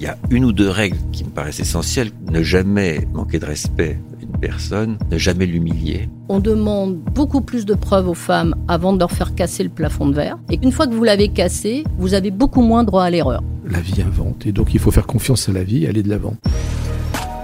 Il y a une ou deux règles qui me paraissent essentielles. Ne jamais manquer de respect à une personne, ne jamais l'humilier. On demande beaucoup plus de preuves aux femmes avant de leur faire casser le plafond de verre. Et une fois que vous l'avez cassé, vous avez beaucoup moins droit à l'erreur. La vie invente et donc il faut faire confiance à la vie et aller de l'avant.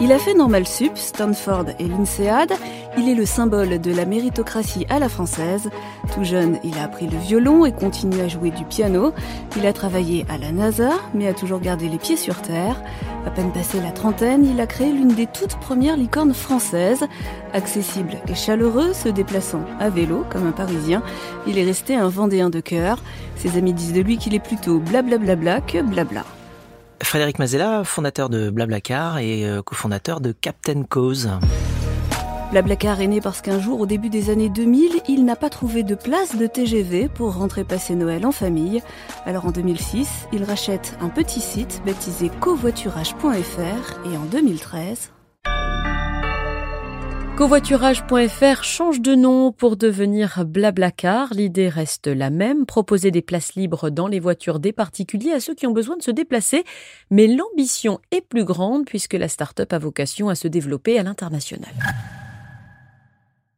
Il a fait Normal Sup, Stanford et l'INSEAD. Il est le symbole de la méritocratie à la française. Tout jeune, il a appris le violon et continue à jouer du piano. Il a travaillé à la NASA, mais a toujours gardé les pieds sur terre. À peine passé la trentaine, il a créé l'une des toutes premières licornes françaises. Accessible et chaleureux, se déplaçant à vélo comme un Parisien, il est resté un Vendéen de cœur. Ses amis disent de lui qu'il est plutôt blablabla que blabla. Frédéric Mazella, fondateur de Blablacar et euh, cofondateur de Captain Cause. Blablacar est né parce qu'un jour, au début des années 2000, il n'a pas trouvé de place de TGV pour rentrer passer Noël en famille. Alors en 2006, il rachète un petit site baptisé covoiturage.fr et en 2013, Covoiturage.fr change de nom pour devenir Blablacar. L'idée reste la même, proposer des places libres dans les voitures des particuliers à ceux qui ont besoin de se déplacer. Mais l'ambition est plus grande puisque la start-up a vocation à se développer à l'international.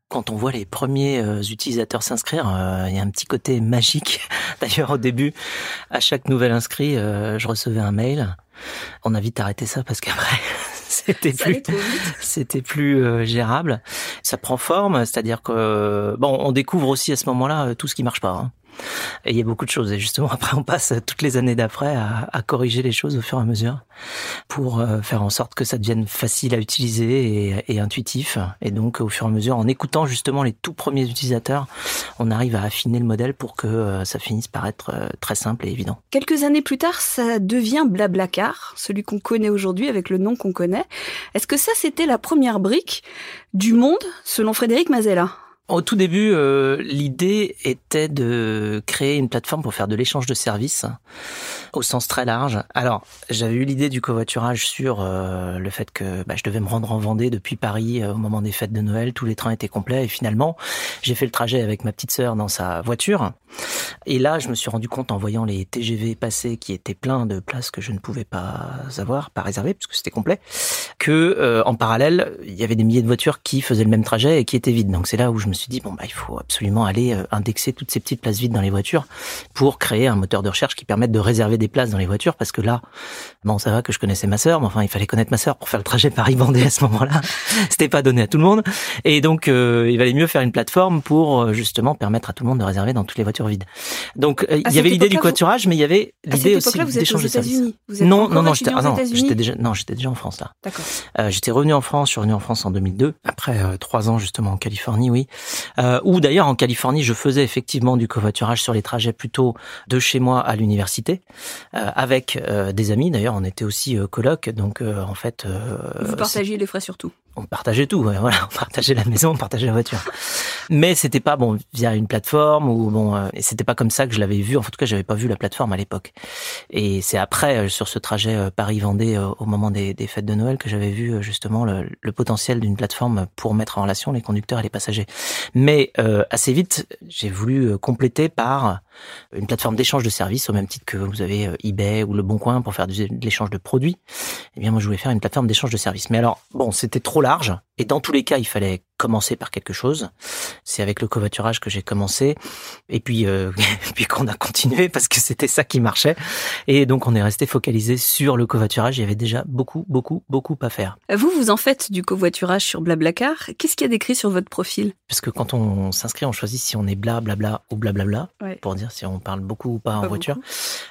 Quand on voit les premiers euh, utilisateurs s'inscrire, euh, il y a un petit côté magique. D'ailleurs, au début, à chaque nouvel inscrit, euh, je recevais un mail. On a vite arrêté ça parce qu'après, c'était plus, c'était plus gérable. Ça prend forme, c'est-à-dire que bon, on découvre aussi à ce moment-là tout ce qui marche pas. Hein. Et il y a beaucoup de choses. Et justement, après, on passe toutes les années d'après à, corriger les choses au fur et à mesure pour euh, faire en sorte que ça devienne facile à utiliser et, et, intuitif. Et donc, au fur et à mesure, en écoutant justement les tout premiers utilisateurs, on arrive à affiner le modèle pour que euh, ça finisse par être euh, très simple et évident. Quelques années plus tard, ça devient Blablacar, celui qu'on connaît aujourd'hui avec le nom qu'on connaît. Est-ce que ça, c'était la première brique du monde, selon Frédéric Mazella? Au tout début, euh, l'idée était de créer une plateforme pour faire de l'échange de services au sens très large. Alors, j'avais eu l'idée du covoiturage sur euh, le fait que bah, je devais me rendre en Vendée depuis Paris euh, au moment des fêtes de Noël. Tous les trains étaient complets et finalement, j'ai fait le trajet avec ma petite sœur dans sa voiture. Et là, je me suis rendu compte en voyant les TGV passer qui étaient pleins de places que je ne pouvais pas avoir, pas réserver puisque c'était complet, que en parallèle, il y avait des milliers de voitures qui faisaient le même trajet et qui étaient vides. Donc c'est là où je me suis dit bon bah il faut absolument aller indexer toutes ces petites places vides dans les voitures pour créer un moteur de recherche qui permette de réserver des places dans les voitures parce que là, bon, ça va que je connaissais ma sœur, mais enfin, il fallait connaître ma sœur pour faire le trajet Paris-Vendée à ce moment-là. C'était pas donné à tout le monde. Et donc, euh, il valait mieux faire une plateforme pour euh, justement permettre à tout le monde de réserver dans toutes les voitures vides. Donc, euh, il y avait l'idée du covoiturage, mais il y avait l'idée aussi d'échanger de services. Non, non, non, j'étais, ah non, j'étais déjà, non, j'étais déjà en France là. D'accord. j'étais revenu en France, je suis revenu en France en 2002, après trois ans justement en Californie, oui. Ou d'ailleurs en Californie, je faisais effectivement du covoiturage sur les trajets plutôt de chez moi à l'université. Euh, avec euh, des amis. D'ailleurs, on était aussi euh, coloc, donc en fait. Vous partagiez les frais surtout on partageait tout, voilà, on partageait la maison, on partageait la voiture. Mais c'était pas bon via une plateforme ou bon, euh, c'était pas comme ça que je l'avais vu. En tout cas, j'avais pas vu la plateforme à l'époque. Et c'est après euh, sur ce trajet euh, Paris-Vendée au moment des, des, fêtes de Noël que j'avais vu justement le, le potentiel d'une plateforme pour mettre en relation les conducteurs et les passagers. Mais assez vite, j'ai voulu compléter par une plateforme d'échange de services au même titre que vous avez eBay ou Le Bon Coin pour faire de l'échange de produits. Eh bien, moi, je voulais faire une plateforme d'échange de services. Mais alors, bon, c'était trop large. Et dans tous les cas, il fallait commencer par quelque chose. C'est avec le covoiturage que j'ai commencé. Et puis, euh, puis qu'on a continué parce que c'était ça qui marchait. Et donc, on est resté focalisé sur le covoiturage. Il y avait déjà beaucoup, beaucoup, beaucoup à faire. Vous, vous en faites du covoiturage sur Blablacar. Qu'est-ce qu'il y a décrit sur votre profil? Parce que quand on s'inscrit, on choisit si on est bla, blabla ou blablabla. Ouais. Pour dire si on parle beaucoup ou pas, en voiture.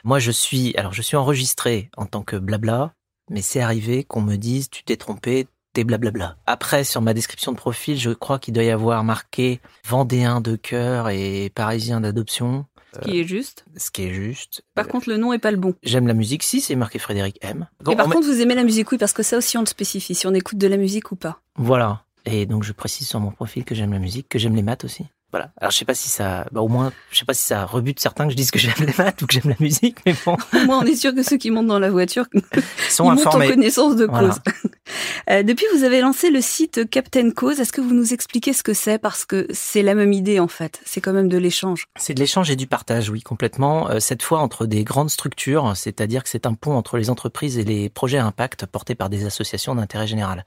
Moi, je suis, alors, je suis enregistré en tant que blabla. Mais c'est arrivé qu'on me dise, tu t'es trompé, t'es blablabla. Après, sur ma description de profil, je crois qu'il doit y avoir marqué Vendéen de cœur et Parisien d'adoption. Ce qui est juste. Ce qui est juste. Par contre, le nom est pas le bon. J'aime la musique, si, c'est marqué Frédéric M. et par contre, vous aimez la musique, oui, parce que ça aussi, on le spécifie, si on écoute de la musique ou pas. Voilà. Et donc, je précise sur mon profil que j'aime la musique, que j'aime les maths aussi. Voilà. Alors je sais pas si ça, bah, au moins, je sais pas si ça rebute certains que je dise que j'aime les maths ou que j'aime la musique, mais bon. Moi, on est sûr que ceux qui montent dans la voiture sont ils informés. montent en connaissance de cause. Euh, depuis, vous avez lancé le site Captain Cause. Est-ce que vous nous expliquez ce que c'est? Parce que c'est la même idée en fait. C'est quand même de l'échange. C'est de l'échange et du partage, oui, complètement. Euh, cette fois entre des grandes structures, c'est-à-dire que c'est un pont entre les entreprises et les projets à impact portés par des associations d'intérêt général.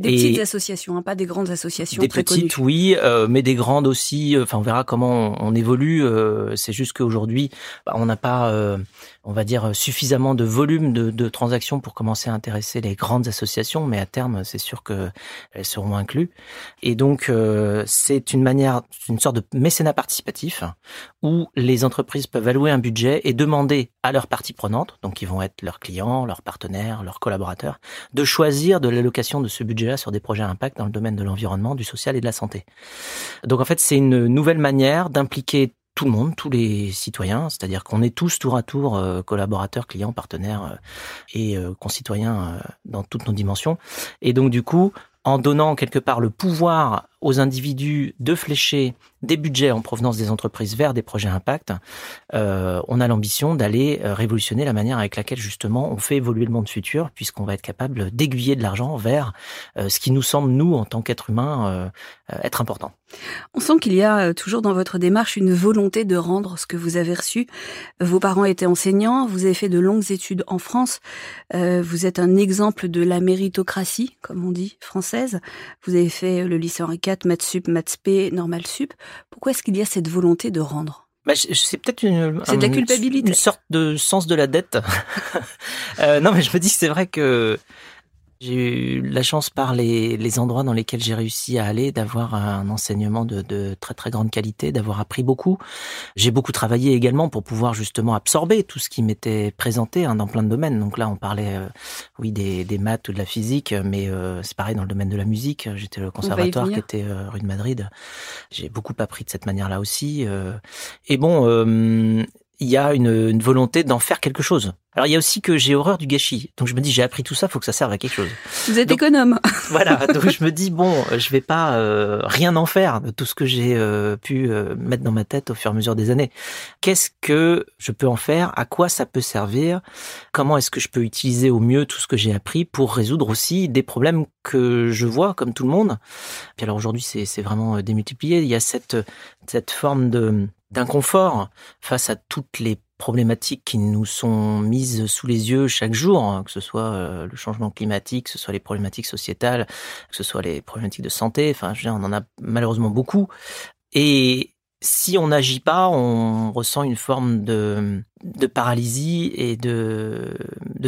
Des Et- petites associations, hein, pas des grandes associations Des très petites, connues. oui, euh, mais des grandes aussi. Euh, Enfin, on verra comment on, on évolue. euh, c'est juste qu'aujourd'hui, bah, on n'a pas, euh, on va dire, suffisamment de volume de, de transactions pour commencer à intéresser les grandes associations. Mais à terme, c'est sûr que elles seront incluses. Et donc, c'est une manière, une sorte de mécénat participatif où les entreprises peuvent allouer un budget et demander à leurs parties prenantes, donc qui vont être leurs clients, leurs partenaires, leurs collaborateurs, de choisir de l'allocation de ce budget-là sur des projets à impact dans le domaine de l'environnement, du social et de la santé. Donc en fait, c'est une nouvelle manière d'impliquer tout le monde, tous les citoyens, c'est-à-dire qu'on est tous tour à tour euh, collaborateurs, clients, partenaires euh, et euh, concitoyens dans toutes nos dimensions. Et donc du coup, en donnant quelque part le pouvoir aux individus de flécher des budgets en provenance des entreprises vers des projets impact, euh, on a l'ambition d'aller euh, révolutionner la manière avec laquelle justement on fait évoluer le monde futur, puisqu'on va être capable d'aiguiller de l'argent vers euh, ce qui nous semble, nous, en tant qu'êtres humains, être important. On sent qu'il y a toujours dans votre démarche une volonté de rendre ce que vous avez reçu. Vos parents étaient enseignants, vous avez fait de longues études en France, vous êtes un exemple de la méritocratie, comme on dit, française. Vous avez fait le lycée Henri IV, maths sup, maths spé, normal sup. Pourquoi est-ce qu'il y a cette volonté de rendre? Bah, c'est peut-être une, C'est de la culpabilité. une sorte de sens de la dette. Euh, non, mais je me dis que c'est vrai que j'ai eu la chance par les, les endroits dans lesquels j'ai réussi à aller d'avoir un enseignement de, de très très grande qualité, d'avoir appris beaucoup. J'ai beaucoup travaillé également pour pouvoir justement absorber tout ce qui m'était présenté hein, dans plein de domaines. Donc là, on parlait, euh, oui, des, des maths ou de la physique, mais euh, c'est pareil dans le domaine de la musique. J'étais au conservatoire qui était euh, rue de Madrid. J'ai beaucoup appris de cette manière-là aussi. euh. et bon, euh, il y a une, une volonté d'en faire quelque chose. Alors il y a aussi que j'ai horreur du gâchis. Donc je me dis j'ai appris tout ça, faut que ça serve à quelque chose. Vous êtes Donc- économe. Voilà, donc je me dis bon, je vais pas euh, rien en faire de tout ce que j'ai euh, pu euh, mettre dans ma tête au fur et à mesure des années. Qu'est-ce que je peux en faire? À quoi ça peut servir? Comment est-ce que je peux utiliser au mieux tout ce que j'ai appris pour résoudre aussi des problèmes que je vois comme tout le monde? Puis alors aujourd'hui c'est c'est vraiment euh, démultiplié. Il y a cette cette forme de d'inconfort face à toutes les problématiques qui nous sont mises sous les yeux chaque jour, hein, que ce soit euh, le changement climatique, que ce soit les problématiques sociétales, que ce soit les problématiques de santé. Enfin, je veux dire, on en a malheureusement beaucoup. Et si on n'agit pas, on ressent une forme de, paralysie et de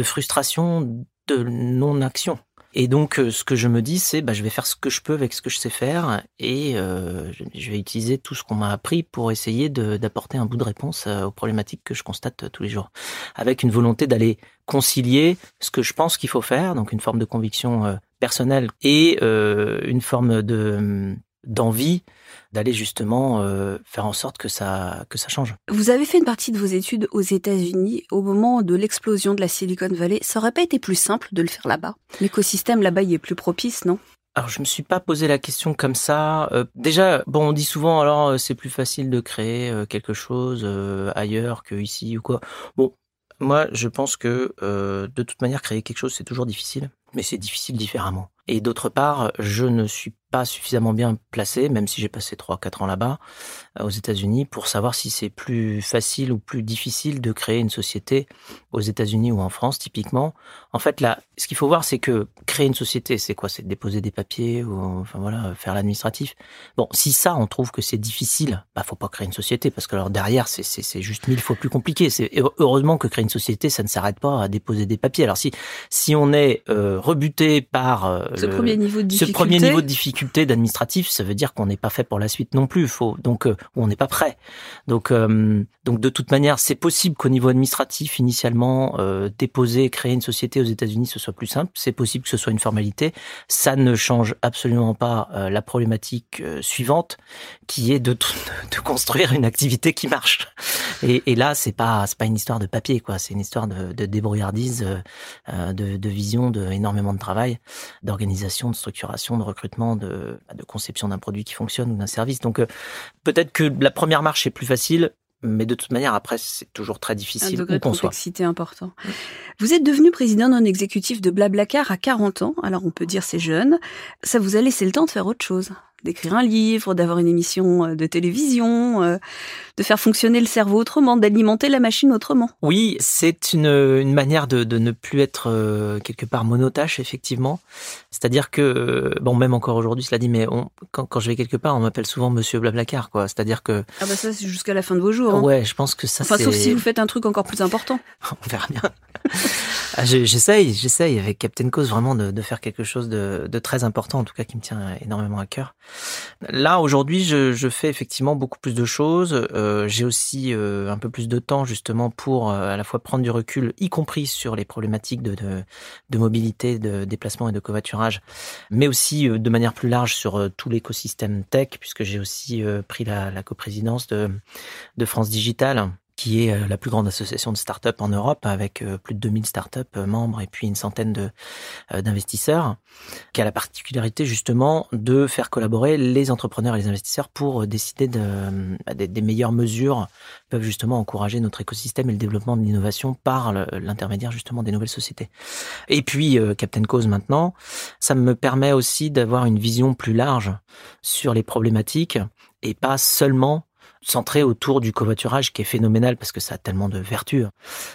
frustration de non-action. Et donc, euh, ce que je me dis, c'est, bah, je vais faire ce que je peux avec ce que je sais faire, et euh, je- vais utiliser tout ce qu'on m'a appris pour essayer d'apporter un bout de réponse euh, aux problématiques que je constate euh, tous les jours, avec une volonté d'aller concilier ce que je pense qu'il faut faire, donc une forme de conviction personnelle et euh, une forme de d'envie d'aller justement euh, faire en sorte que ça que ça change. Vous avez fait une partie de vos études aux États-Unis au moment de l'explosion de la Silicon Valley. Ça aurait pas été plus simple de le faire là-bas? L'écosystème là-bas il est plus propice, non? Alors je me suis pas posé la question comme ça. Euh, déjà, bon, on dit souvent alors euh, c'est plus facile de créer euh, quelque chose euh, ailleurs que ici ou quoi. Bon, moi je pense que euh, de toute manière créer quelque chose c'est toujours difficile, mais c'est difficile différemment. Et d'autre part, je ne suis pas suffisamment bien placé, même si j'ai passé 3-4 ans là-bas, euh, aux États-Unis, pour savoir si c'est plus facile ou plus difficile de créer une société aux États-Unis ou en France, typiquement. En fait, là, ce qu'il faut voir, c'est que créer une société, c'est quoi? C'est déposer des papiers ou enfin voilà, faire l'administratif. Bon, si ça, on trouve que c'est difficile, bah faut pas créer une société parce que alors derrière, c'est juste mille fois plus compliqué. Heureusement que créer une société, ça ne s'arrête pas à déposer des papiers. Alors si si on est euh, rebuté par euh, Ce le- premier niveau de ce difficulté. premier niveau de difficulté d'administratif, ça veut dire qu'on n'est pas fait pour la suite non plus. Faut donc euh, on n'est pas prêt. Donc euh, donc de toute manière, c'est possible qu'au niveau administratif, initialement, déposer, créer une société aux États-Unis, ce soit plus simple. C'est possible que ce soit une formalité. Ça ne change absolument pas la problématique suivante, qui est de, de construire une activité qui marche. Et, et là, c'est pas c'est pas une histoire de papier, quoi. C'est une histoire de, de débrouillardise, de, de vision, de énormément de travail, d'organisation, de structuration, de recrutement, de, de conception d'un produit qui fonctionne ou d'un service. Donc euh, peut-être que la première marche est plus facile, mais de toute manière, après, c'est toujours très difficile. Un degré de complexité important. Vous êtes devenu président non exécutif de Blablacar à 40 ans. Alors, on peut dire c'est jeune. Ça vous a laissé le temps de faire autre chose d'écrire un livre, d'avoir une émission euh, de télévision, euh, de faire fonctionner le cerveau autrement, d'alimenter la machine autrement. Oui, c'est une, une manière de, de, ne plus être euh, quelque part monotache, effectivement. C'est-à-dire que, bon, même encore aujourd'hui, cela dit, mais on, quand, quand, je vais quelque part, on m'appelle souvent Monsieur Blablacar, quoi. C'est-à-dire que... Ah bah ça, c'est jusqu'à la fin de vos jours. Hein. Ouais, je pense que ça, Enfin, sauf si vous faites un truc encore plus important. on verra bien. Ah, j'essaye, j'essaye avec Captain Cause vraiment de, de faire quelque chose de, de, très important, en tout cas qui me tient énormément à cœur. Là aujourd'hui, je, fais effectivement beaucoup plus de choses. Euh, J'ai aussi euh, un peu plus de temps justement pour euh, à la fois prendre du recul, y compris sur les problématiques de, mobilité, de déplacement et de covoiturage, mais aussi de manière plus large sur tout l'écosystème tech, puisque j'ai aussi pris la, la coprésidence de, de France Digital qui est euh, la plus grande association de start-up en Europe, avec euh, plus de 2000 start-up euh, membres et puis une centaine d'investisseurs, qui a la particularité justement de faire collaborer les entrepreneurs et les investisseurs pour décider de, des, des meilleures mesures peuvent justement encourager notre écosystème et le développement de l'innovation par l'intermédiaire justement des nouvelles sociétés. Et puis Captain Cause maintenant, ça me permet aussi d'avoir une vision plus large sur les problématiques et pas seulement centré autour du covoiturage qui est phénoménal parce que ça a tellement de vertus.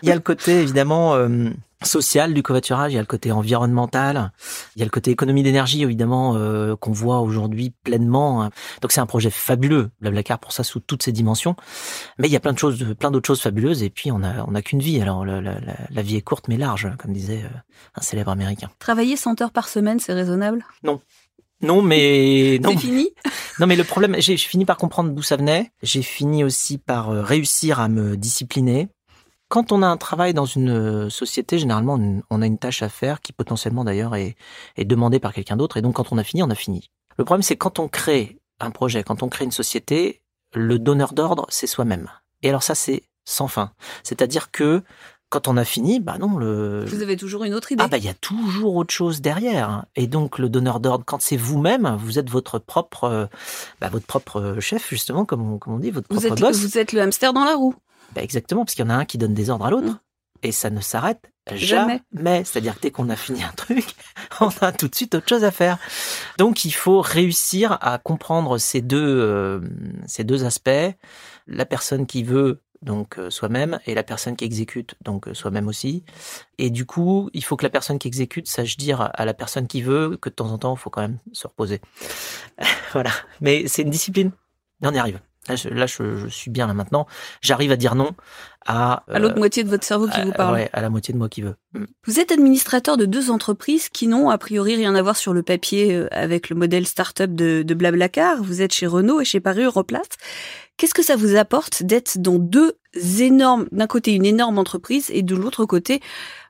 Il y a le côté évidemment euh, social du covoiturage, il y a le côté environnemental, il y a le côté économie d'énergie évidemment euh, qu'on voit aujourd'hui pleinement. Donc c'est un projet fabuleux, Blablacar pour ça sous toutes ses dimensions. Mais il y a plein de choses, plein d'autres choses fabuleuses et puis on a on a qu'une vie. Alors la, la, la, vie est courte mais large, comme disait euh, un célèbre américain. Travailler 100 heures par semaine, c'est raisonnable? Non. Non, mais non. C'est fini. Non, mais le problème, j'ai fini par comprendre d'où ça venait. J'ai fini aussi par euh, réussir à me discipliner. Quand on a un travail dans une euh, société, généralement, on a une tâche à faire qui potentiellement d'ailleurs est, est demandée par quelqu'un d'autre. Et donc, quand on a fini, on a fini. Le problème, c'est quand on crée un projet, quand on crée une société, le donneur d'ordre, c'est soi-même. Et alors ça, c'est sans fin. C'est-à-dire que quand on a fini, bah non, le. Vous avez toujours une autre idée. Ah bah il y a toujours autre chose derrière. Et donc le donneur d'ordre, quand c'est vous-même, vous êtes votre propre, euh, bah, votre propre chef justement, comme on, comme on dit, votre vous propre êtes, boss. Vous êtes le hamster dans la roue. Bah exactement, parce qu'il y en a un qui donne des ordres à l'autre. Mmh. Et ça ne s'arrête jamais. jamais. C'est-à-dire que dès qu'on a fini un truc, on a tout de suite autre chose à faire. Donc il faut réussir à comprendre ces deux, euh, ces deux aspects. La personne qui veut donc euh, soi-même, et la personne qui exécute, donc euh, soi-même aussi. Et du coup, il faut que la personne qui exécute sache dire à la personne qui veut que de temps en temps, il faut quand même se reposer. voilà. Mais c'est une discipline. Et on y arrive. Là, je, là, je, je suis bien là maintenant. J'arrive à dire non à à l'autre euh, moitié de votre cerveau qui à, vous parle. Ouais, à la moitié de moi qui veut. Vous êtes administrateur de deux entreprises qui n'ont a priori rien à voir sur le papier avec le modèle start-up de, de Blablacar. Vous êtes chez Renault et chez Paris Europlace. Qu'est-ce que ça vous apporte d'être dans deux énormes, d'un côté une énorme entreprise et de l'autre côté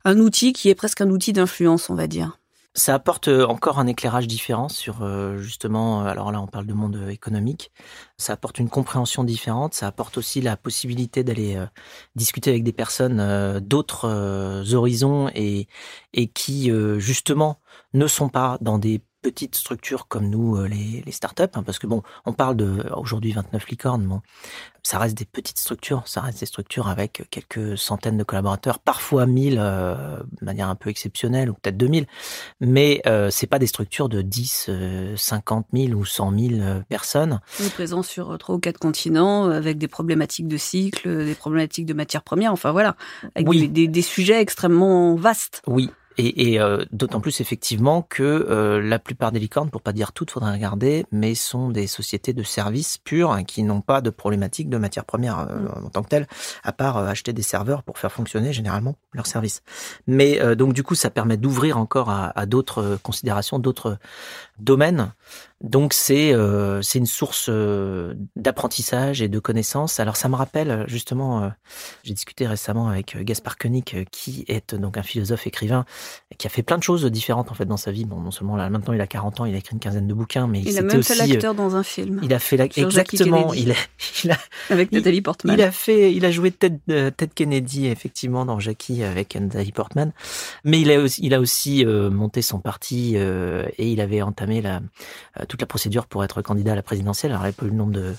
un outil qui est presque un outil d'influence, on va dire? Ça apporte encore un éclairage différent sur justement, alors là on parle de monde économique, ça apporte une compréhension différente, ça apporte aussi la possibilité d'aller discuter avec des personnes d'autres horizons et, et qui justement ne sont pas dans des petites structures comme nous, les, les startups, hein, parce que bon, on parle de aujourd'hui 29 licornes, bon, ça reste des petites structures, ça reste des structures avec quelques centaines de collaborateurs, parfois 1000 euh, de manière un peu exceptionnelle, ou peut-être 2000, mais euh, c'est pas des structures de 10, euh, 50 000 ou 100 000 personnes. On est présent sur trois ou quatre continents, avec des problématiques de cycle, des problématiques de matières premières, enfin voilà, avec Oui. des, des, des sujets extrêmement vastes. Oui, et, et euh, d'autant plus effectivement que euh, la plupart des licornes, pour pas dire toutes, faudrait regarder, mais sont des sociétés de services purs hein, qui n'ont pas de problématique de matières premières euh, en tant que telles, à part acheter des serveurs pour faire fonctionner généralement leurs services. Mais euh, donc du coup, ça permet d'ouvrir encore à, à d'autres considérations, d'autres domaines Donc c'est euh, c'est une source euh, d'apprentissage et de connaissances. Alors ça me rappelle justement, euh, j'ai discuté récemment avec Gaspard Koenig, qui est donc un philosophe écrivain qui a fait plein de choses différentes en fait dans sa vie. Bon, non seulement là maintenant il a 40 ans, il a écrit une quinzaine de bouquins, mais il a même fait l'acteur dans un film. Il a fait la... exactement. Il a, il a, avec Nathalie Portman. Il a fait, il a joué Ted, Ted Kennedy effectivement dans Jackie avec Nathalie Portman, mais il a aussi, il a aussi monté son parti et il avait entamé la toute la procédure pour être candidat à la présidentielle. Alors, il n'y pas eu le nombre de,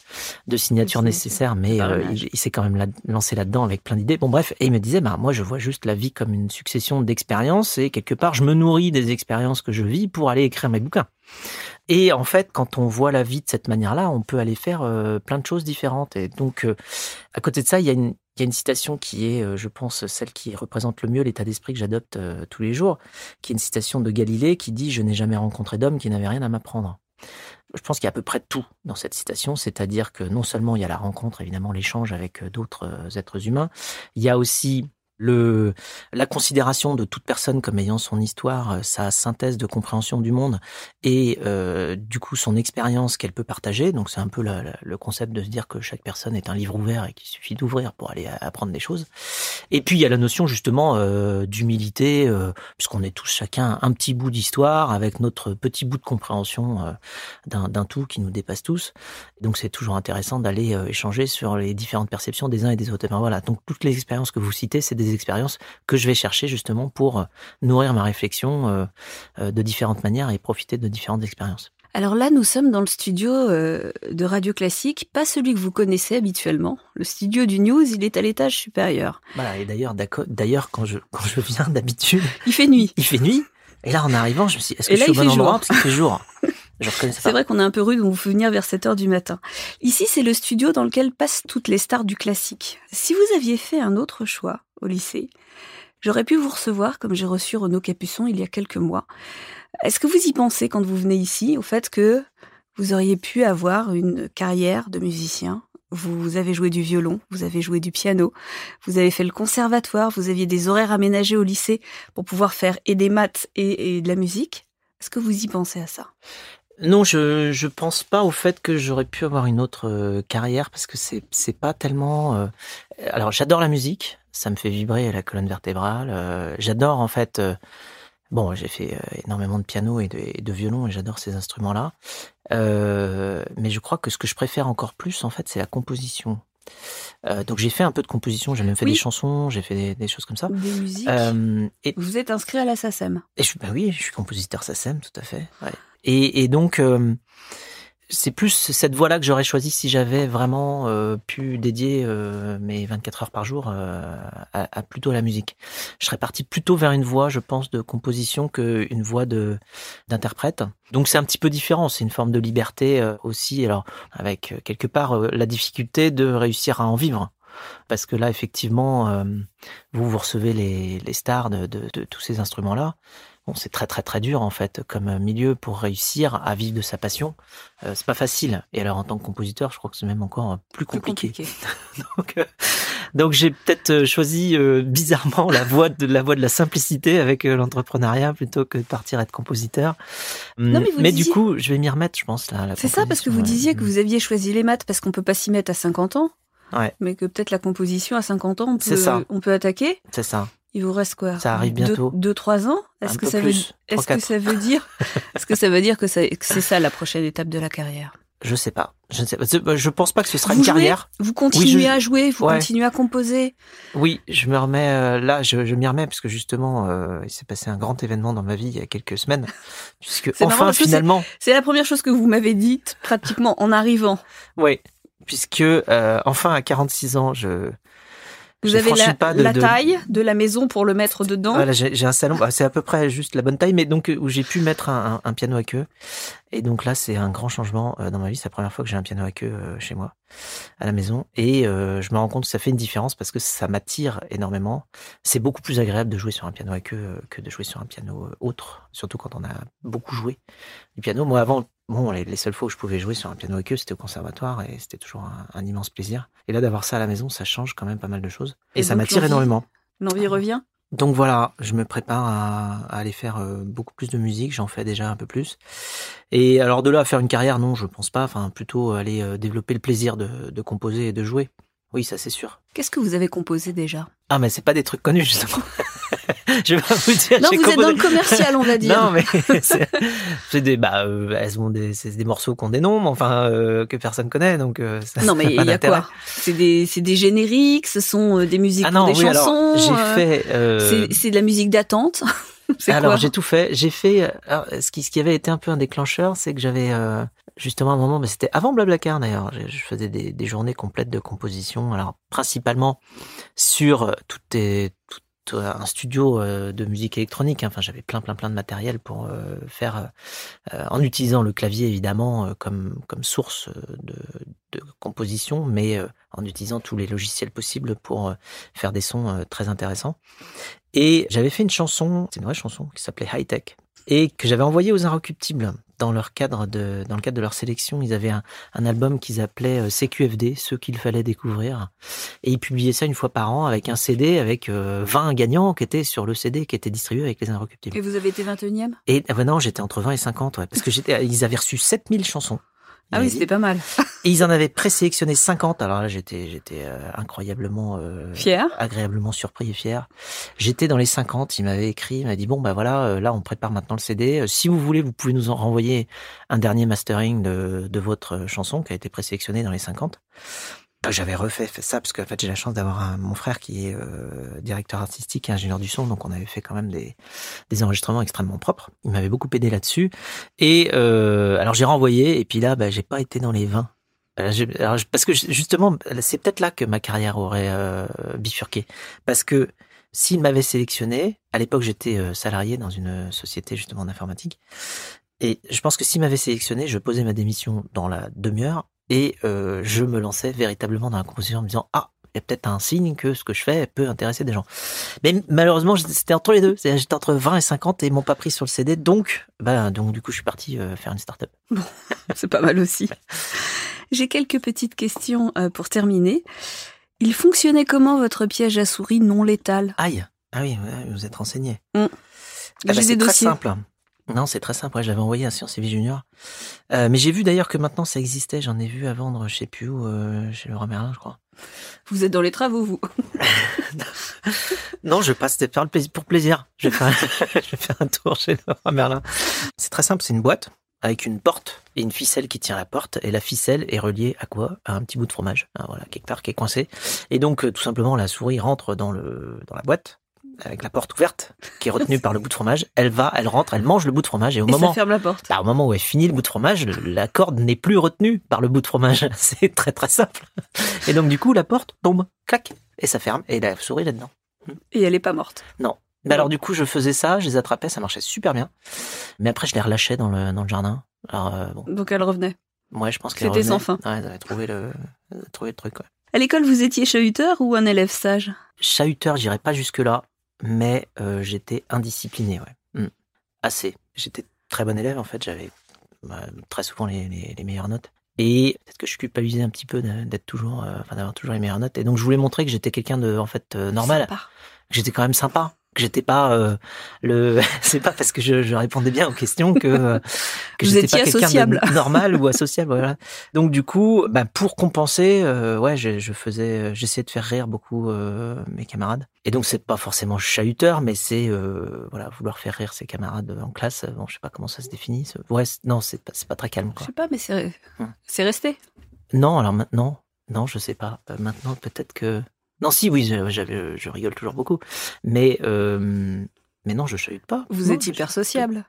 de signatures nécessaires, mais euh, il, s'est quand même lancé là-dedans avec plein d'idées. Bon, bref, et il me disait, bah, moi, je vois juste la vie comme une succession d'expériences et quelque part, je me nourris des expériences que je vis pour aller écrire mes bouquins. Et en fait, quand on voit la vie de cette manière-là, on peut aller faire euh, plein de choses différentes. Et donc, euh, à côté de ça, il y a une, il y a une citation qui est, je pense, celle qui représente le mieux l'état d'esprit que j'adopte tous les jours, qui est une citation de Galilée qui dit ⁇ Je n'ai jamais rencontré d'homme qui n'avait rien à m'apprendre ⁇ je pense qu'il y a à peu près tout dans cette citation, c'est-à-dire que non seulement il y a la rencontre, évidemment l'échange avec euh, d'autres euh, êtres humains, il y a aussi le, la considération de toute personne comme ayant son histoire, euh, sa synthèse de compréhension du monde et euh, du coup son expérience qu'elle peut partager. Donc c'est un peu le concept de se dire que chaque personne est un livre ouvert et qu'il suffit d'ouvrir pour aller apprendre des choses. Et puis il y a la notion justement euh, d'humilité, euh, puisqu'on est tous chacun un petit bout d'histoire avec notre petit bout de compréhension euh, d'un tout qui nous dépasse tous. Donc c'est toujours intéressant d'aller échanger sur les différentes perceptions des uns et des autres. Et ben voilà, donc toutes les expériences que vous citez, c'est des expériences que je vais chercher justement pour euh, nourrir ma réflexion euh, euh, de différentes manières et profiter de différentes expériences. Alors là, nous sommes dans le studio de Radio Classique, pas celui que vous connaissez habituellement. Le studio du News, il est à l'étage supérieur. Voilà, et d'ailleurs, d'ailleurs, quand je, quand je viens d'habitude... Il fait nuit. Il fait nuit. Et là, en arrivant, je me suis dit, est-ce que je suis au bon endroit Parce qu'il fait jour? C'est vrai qu'on est un peu rude, on vous fait venir vers 7 heures du matin. Ici, c'est le studio dans lequel passent toutes les stars du classique. Si vous aviez fait un autre choix au lycée, j'aurais pu vous recevoir comme j'ai reçu Renaud Capuçon il y a quelques mois. Est-ce que vous y pensez quand vous venez ici, au fait que vous auriez pu avoir une carrière de musicien? Vous avez joué du violon, vous avez joué du piano, vous avez fait le conservatoire, vous aviez des horaires aménagés au lycée pour pouvoir faire et des maths et, de la musique. Est-ce que vous y pensez à ça? Non, je je pense pas au fait que j'aurais pu avoir une autre euh, carrière parce que c'est c'est pas tellement. Euh, alors j'adore la musique, ça me fait vibrer la colonne vertébrale. Euh, j'adore en fait. bon, j'ai fait énormément de piano et de, et de violon et j'adore ces instruments-là. mais je crois que ce que je préfère encore plus en fait, c'est la composition. donc j'ai fait un peu de composition, j'ai même fait des chansons, j'ai fait des, choses comme ça. Des musiques. et vous êtes inscrit à la SACEM. Et je, bah oui, je suis compositeur SACEM, tout à fait. Ouais. Et, et donc, euh, c'est plus cette voie-là que j'aurais choisi si j'avais vraiment euh, pu dédier euh, mes 24 heures par jour à, à, plutôt la musique. Je serais parti plutôt vers une voie, je pense, de composition qu'une voie de d'interprète. Donc c'est un petit peu différent, c'est une forme de liberté aussi. Alors avec quelque part la difficulté de réussir à en vivre. Parce que là, effectivement, vous, vous recevez les, les stars de, de, de tous ces instruments-là. Bon, c'est très très très dur en fait comme milieu pour réussir à vivre de sa passion. Euh, c'est pas facile. Et alors en tant que compositeur, je crois que c'est même encore plus compliqué. donc, euh, donc j'ai peut-être euh, choisi euh, bizarrement la voie de la voie de la simplicité avec l'entrepreneuriat plutôt que de partir être compositeur. Non, mais, mais du coup, je vais m'y remettre, je pense là. C'est ça parce que vous disiez que vous aviez choisi les maths parce qu'on peut pas s'y mettre à 50 ans. Ouais. Mais que peut-être la composition à 50 ans, on peut, on peut attaquer. C'est ça. Il vous reste quoi? Ça arrive bientôt. Deux, trois ans? Est-ce que ça veut Est-ce que ça veut dire Est-ce que ça veut dire que, c'est ça la prochaine étape de la carrière? Je sais pas. Je ne sais pas. Je pense pas que ce sera une carrière. Vous continuez à jouer, vous continuez à composer? Oui, je me remets euh, là. Je, je m'y remets parce que justement, euh, il s'est passé un grand événement dans ma vie il y a quelques semaines, puisque enfin finalement. C'est la première chose que vous m'avez dite pratiquement en arrivant. Oui, puisque euh, enfin à 46 ans, je vous avez la, la taille de la maison pour le mettre dedans. Voilà, j'ai un salon, bah, c'est à peu près juste la bonne taille, mais donc où j'ai pu mettre un, un, piano à queue. Et donc là, c'est un grand changement euh, dans ma vie. C'est la première fois que j'ai un piano à queue euh, chez moi, à la maison, et euh, je me rends compte que ça fait une différence parce que ça m'attire énormément. C'est beaucoup plus agréable de jouer sur un piano à queue que de jouer sur un piano autre, surtout quand on a beaucoup joué du piano. Moi, avant, bon, les, seules fois où je pouvais jouer sur un piano à queue, c'était au conservatoire et c'était toujours un, immense plaisir. Et là, d'avoir ça à la maison, ça change quand même pas mal de choses. Et, ça m'attire énormément. L'envie revient? Donc voilà, je me prépare à, aller faire euh, beaucoup plus de musique, j'en fais déjà un peu plus. Et alors de là à faire une carrière, non, je pense pas. Enfin, plutôt aller euh, développer le plaisir de composer et de jouer. Oui, ça c'est sûr. Qu'est-ce que vous avez composé déjà? Ah, mais c'est pas des trucs connus justement. je vais pas vous dire. Non, vous êtes dans le commercial, on va dire. non, mais c'est des, bah, euh, des, c'est des morceaux qu'on dénomme, enfin euh, que personne connaît, donc. Euh, ça, non, mais il y a quoi? C'est des, c'est des génériques, ce sont des musiques ah, non, des oui, chansons. J'ai fait. C'est de la musique d'attente. alors j'ai tout fait. J'ai fait. ce qui, ce qui avait été un peu un déclencheur, c'est que j'avais justement un moment, mais c'était avant Blablacar d'ailleurs. Je, faisais des, des, journées complètes de composition. Alors principalement sur toutes tout un studio euh, de musique électronique. Hein. Enfin, j'avais plein, plein, plein de matériel pour euh, faire, euh, en utilisant le clavier évidemment comme source de, de composition, mais en utilisant tous les logiciels possibles pour faire des sons très intéressants. Et j'avais fait une chanson, c'est une vraie chanson qui s'appelait High Tech et que j'avais envoyée aux Inrecuptibles dans leur cadre de dans le cadre de leur sélection, ils avaient un, un album qu'ils appelaient euh, CQFD, ceux qu'il fallait découvrir, et ils publiaient ça une fois par an avec un CD avec 20 euh, gagnants qui étaient sur le CD qui était distribué avec les Inrecuptibles. Et vous avez été 21e Et ah ben non, j'étais entre 20 et 50 ouais, parce que j'étais ils avaient reçu 7000 chansons. Ah oui, c'était pas mal. Et ils en avaient présélectionné 50. Alors là, j'étais, j'étais euh, incroyablement euh, fier, agréablement surpris et fier. J'étais dans les 50. Il m'avait écrit, il m'a dit bon bah voilà, euh, là on prépare maintenant le CD. Si vous voulez, vous pouvez nous en renvoyer un dernier mastering de, de votre chanson qui a été présélectionné dans les 50. Bah, j'avais refait ça parce qu'en fait j'ai la chance d'avoir mon frère qui est euh, directeur artistique et ingénieur du son, donc on avait fait quand même des, enregistrements extrêmement propres. Il m'avait beaucoup aidé là-dessus. Et euh, alors j'ai renvoyé et puis là bah, j'ai pas été dans les 20. Alors, parce que justement c'est peut-être là que ma carrière aurait euh, bifurqué parce que s'il m'avait sélectionné, à l'époque j'étais euh, salarié dans une société justement d'informatique, et je pense que s'il m'avait sélectionné, je posais ma démission dans la demi-heure et euh, je me lançais véritablement dans la composition en me disant ah il y a peut-être un signe que ce que je fais peut intéresser des gens. Mais malheureusement, c'était entre les deux. J'étais entre 20 et 50 et ils m'ont pas pris sur le CD. Donc, bah, donc du coup, je suis parti euh, faire une start-up. Bon, c'est pas mal aussi. J'ai quelques petites questions euh, pour terminer. Il fonctionnait comment votre piège à souris non létal? Aïe Ah oui, vous êtes renseigné. Mmh. Ah bah, c'est très simple. Non, c'est très simple. je l'avais envoyé à Sciences et Vie Junior. Euh, mais j'ai vu d'ailleurs que maintenant ça existait. J'en ai vu à vendre, je sais plus où, euh, chez Laurent Merlin, je crois. Vous êtes dans les travaux, vous Non, je passe faire le plaisir, pour plaisir. Je vais, faire, je vais faire un tour chez Laurent Merlin. C'est très simple. C'est une boîte avec une porte et une ficelle qui tient la porte. Et la ficelle est reliée à quoi? À un petit bout de fromage. Hein, voilà, quelque part qui est coincé. Et donc, euh, tout simplement, la souris rentre dans le dans la boîte avec la porte ouverte, qui est retenue par le bout de fromage, elle va, elle rentre, elle mange le bout de fromage et au moment, ça ferme la porte. Bah, au moment où elle finit le bout de fromage, la corde n'est plus retenue par le bout de fromage. C'est très très simple. Et donc du coup, la porte tombe, clac, et ça ferme et la souris là-dedans. Et elle est pas morte. Non. Mais alors du coup, je faisais ça, je les attrapais, ça marchait super bien. Mais après, je les relâchais dans le dans le jardin. Alors, euh, bon. Donc elle revenait. Ouais, je pense qu'elle C'était sans fin. Ouais, elle avait trouvé le trouvé le truc. Ouais. À l'école, vous étiez chahuteur ou un élève sage? Chahuteur, j'irais pas jusque là mais euh, j'étais indiscipliné, ouais. Hmm. Assez. J'étais très bon élève, en fait, j'avais bah, très souvent les, les, meilleures notes. Et peut-être que je culpabilisais un petit peu d'être toujours, euh, enfin d'avoir toujours les meilleures notes. Et donc je voulais montrer que j'étais quelqu'un de, en fait, euh, normal. J'étais quand même sympa que j'étais pas euh, le c'est pas parce que je, je, répondais bien aux questions que que j'étais pas quelqu'un de normal ou associable voilà. Donc du coup bah, pour compenser euh, ouais je, je faisais j'essayais de faire rire beaucoup euh, mes camarades. Et donc c'est pas forcément chahuteur mais c'est voilà vouloir faire rire ses camarades en classe bon je sais pas comment ça se définit ouais non c'est pas c'est pas très calme quoi. je sais pas mais c'est hum. c'est resté. Non alors maintenant non je sais pas. Maintenant peut-être que non, si, oui, je, je, rigole toujours beaucoup. Mais, euh, mais non, je chahute pas. Vous êtes hyper sociable.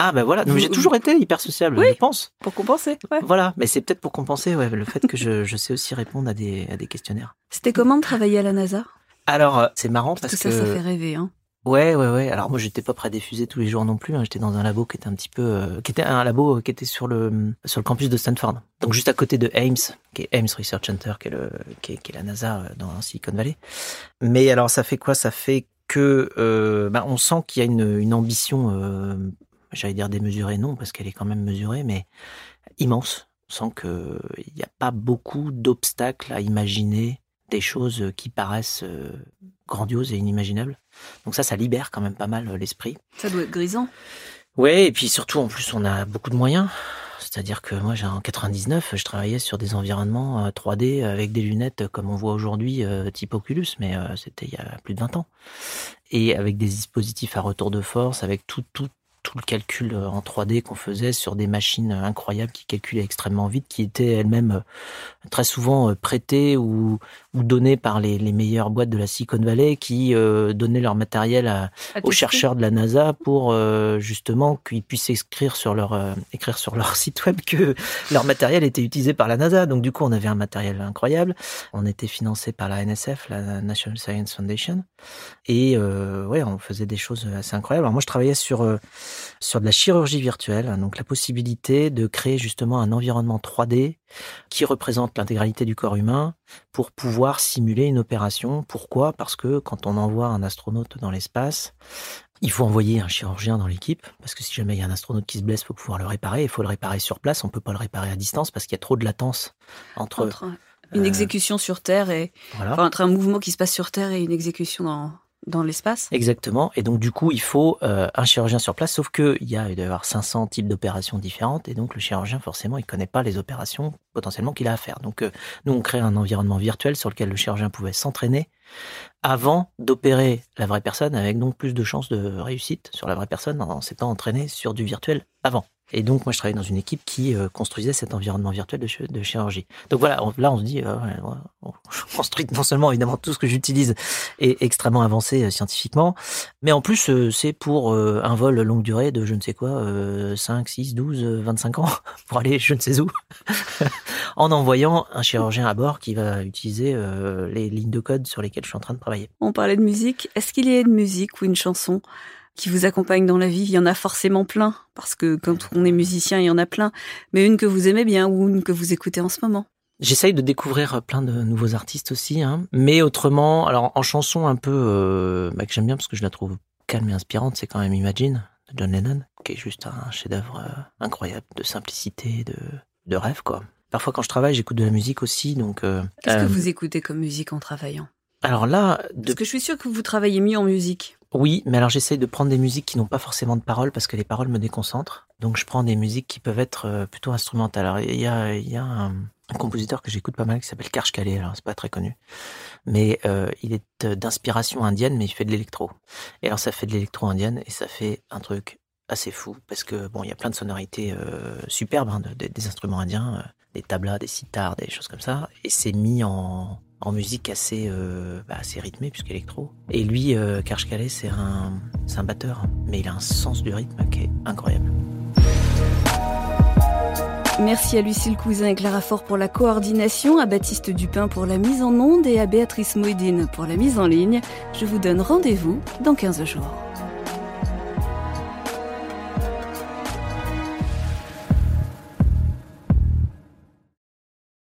Ah ben voilà, j'ai toujours été hyper sociable, je pense. Pour compenser. Ouais. Voilà, mais c'est peut-être pour compenser ouais, le fait que je, je, sais aussi répondre à des, à des questionnaires. C'était comment de travailler à la NASA? Alors, euh, c'est marrant parce, que, ça, ça fait rêver. Hein. Ouais, ouais, ouais. Alors moi, j'étais pas prêt à diffuser tous les jours non plus. Hein. J'étais dans un labo qui était un petit peu, euh, qui était un labo qui était sur le sur le campus de Stanford, donc juste à côté de Ames, qui est Ames Research Center, qui est le qui est, la NASA euh, dans Silicon Valley. Mais alors, ça fait quoi? Ça fait que euh, bah, on sent qu'il y a une, ambition, euh, j'allais dire démesurée, non, parce qu'elle est quand même mesurée, mais immense. On sent qu'il n'y a pas beaucoup d'obstacles à imaginer des choses qui paraissent grandiose et inimaginable. Donc ça, ça libère quand même pas mal l'esprit. Ça doit être grisant. Ouais, et puis surtout, en plus, on a beaucoup de moyens. C'est-à-dire que moi, en 99, je travaillais sur des environnements 3D avec des lunettes comme on voit aujourd'hui, type Oculus, mais c'était il y a plus de 20 ans. Et avec des dispositifs à retour de force, avec tout, tout, tout le calcul euh, en 3D qu'on faisait sur des machines incroyables qui calculaient extrêmement vite, qui étaient elles-mêmes euh, très souvent euh, prêtées ou, ou données par les, les, meilleures boîtes de la Silicon Valley, qui donnaient leur matériel aux chercheurs de la NASA pour justement qu'ils puissent écrire sur leur écrire sur leur site web que leur matériel était utilisé par la NASA. Donc du coup, on avait un matériel incroyable. On était financé par la NSF, la National Science Foundation, et ouais, on faisait des choses assez incroyables. Alors moi, je travaillais sur sur de la chirurgie virtuelle, donc la possibilité de créer justement un environnement 3D qui représente l'intégralité du corps humain pour pouvoir simuler une opération. Pourquoi? Parce que quand on envoie un astronaute dans l'espace, il faut envoyer un chirurgien dans l'équipe, parce que si jamais il y a un astronaute qui se blesse, il faut pouvoir le réparer. Il faut le réparer sur place, on peut pas le réparer à distance parce qu'il y a trop de latence entre... une euh, exécution sur Terre et... entre un mouvement qui se passe sur Terre et une exécution dans dans l'espace. Exactement. Et donc, du coup, il faut euh, un chirurgien sur place, sauf qu'il y a, il doit y avoir 500 types d'opérations différentes. Et donc, le chirurgien, forcément, il connaît pas les opérations potentiellement qu'il a à faire. Donc, euh, nous, on crée un environnement virtuel sur lequel le chirurgien pouvait s'entraîner avant d'opérer la vraie personne, avec donc plus de chances de réussite sur la vraie personne en s'étant entraîné sur du virtuel avant. Et donc, moi, je travaillais dans une équipe qui euh, construisait cet environnement virtuel de, chirurgie. Donc voilà, là, on se dit, euh, on construit non seulement, évidemment, tout ce que j'utilise est extrêmement avancé euh, scientifiquement, mais en plus, c'est pour un vol longue durée de je ne sais quoi, 5, 6, 12, 25 ans, pour aller je ne sais où, en envoyant un chirurgien à bord qui va utiliser les lignes de code sur lesquelles je suis en train de travailler. On parlait de musique. Est-ce qu'il y a une musique ou une chanson qui vous accompagne dans la vie. Il y en a forcément plein, parce que quand on est musicien, il y en a plein. Mais une que vous aimez bien ou une que vous écoutez en ce moment. J'essaye de découvrir plein de nouveaux artistes aussi, hein. mais autrement, alors en chanson un peu euh, bah, que j'aime bien parce que je la trouve calme et inspirante, c'est quand même Imagine de John Lennon, qui est juste un chef-d'œuvre euh, incroyable de simplicité, de, de rêve quoi. Parfois quand je travaille, j'écoute de la musique aussi, donc. Euh, Qu'est-ce que vous écoutez comme musique en travaillant? Alors là, de... parce que je suis sûre que vous travaillez mieux en musique. Oui, mais alors j'essaye de prendre des musiques qui n'ont pas forcément de paroles parce que les paroles me déconcentrent. Donc je prends des musiques qui peuvent être euh, plutôt instrumentales. Alors il y a, un, compositeur que j'écoute pas mal qui s'appelle Karsh Kale, alors c'est pas très connu. Mais euh, il est euh, d'inspiration indienne, mais il fait de l'électro. Et alors ça fait de l'électro indienne et ça fait un truc assez fou parce que bon, il y a plein de sonorités superbes hein, des instruments indiens, des tablas, des sitars, des choses comme ça, et c'est mis en en musique assez, euh, bah, assez rythmée, puisqu'électro. Et lui, euh, Karsh c'est un, un batteur, mais il a un sens du rythme qui est incroyable. Merci à Lucille Cousin et Clara Fort pour la coordination, à Baptiste Dupin pour la mise en onde et à Béatrice Moedine pour la mise en ligne. Je vous donne rendez-vous dans 15 jours.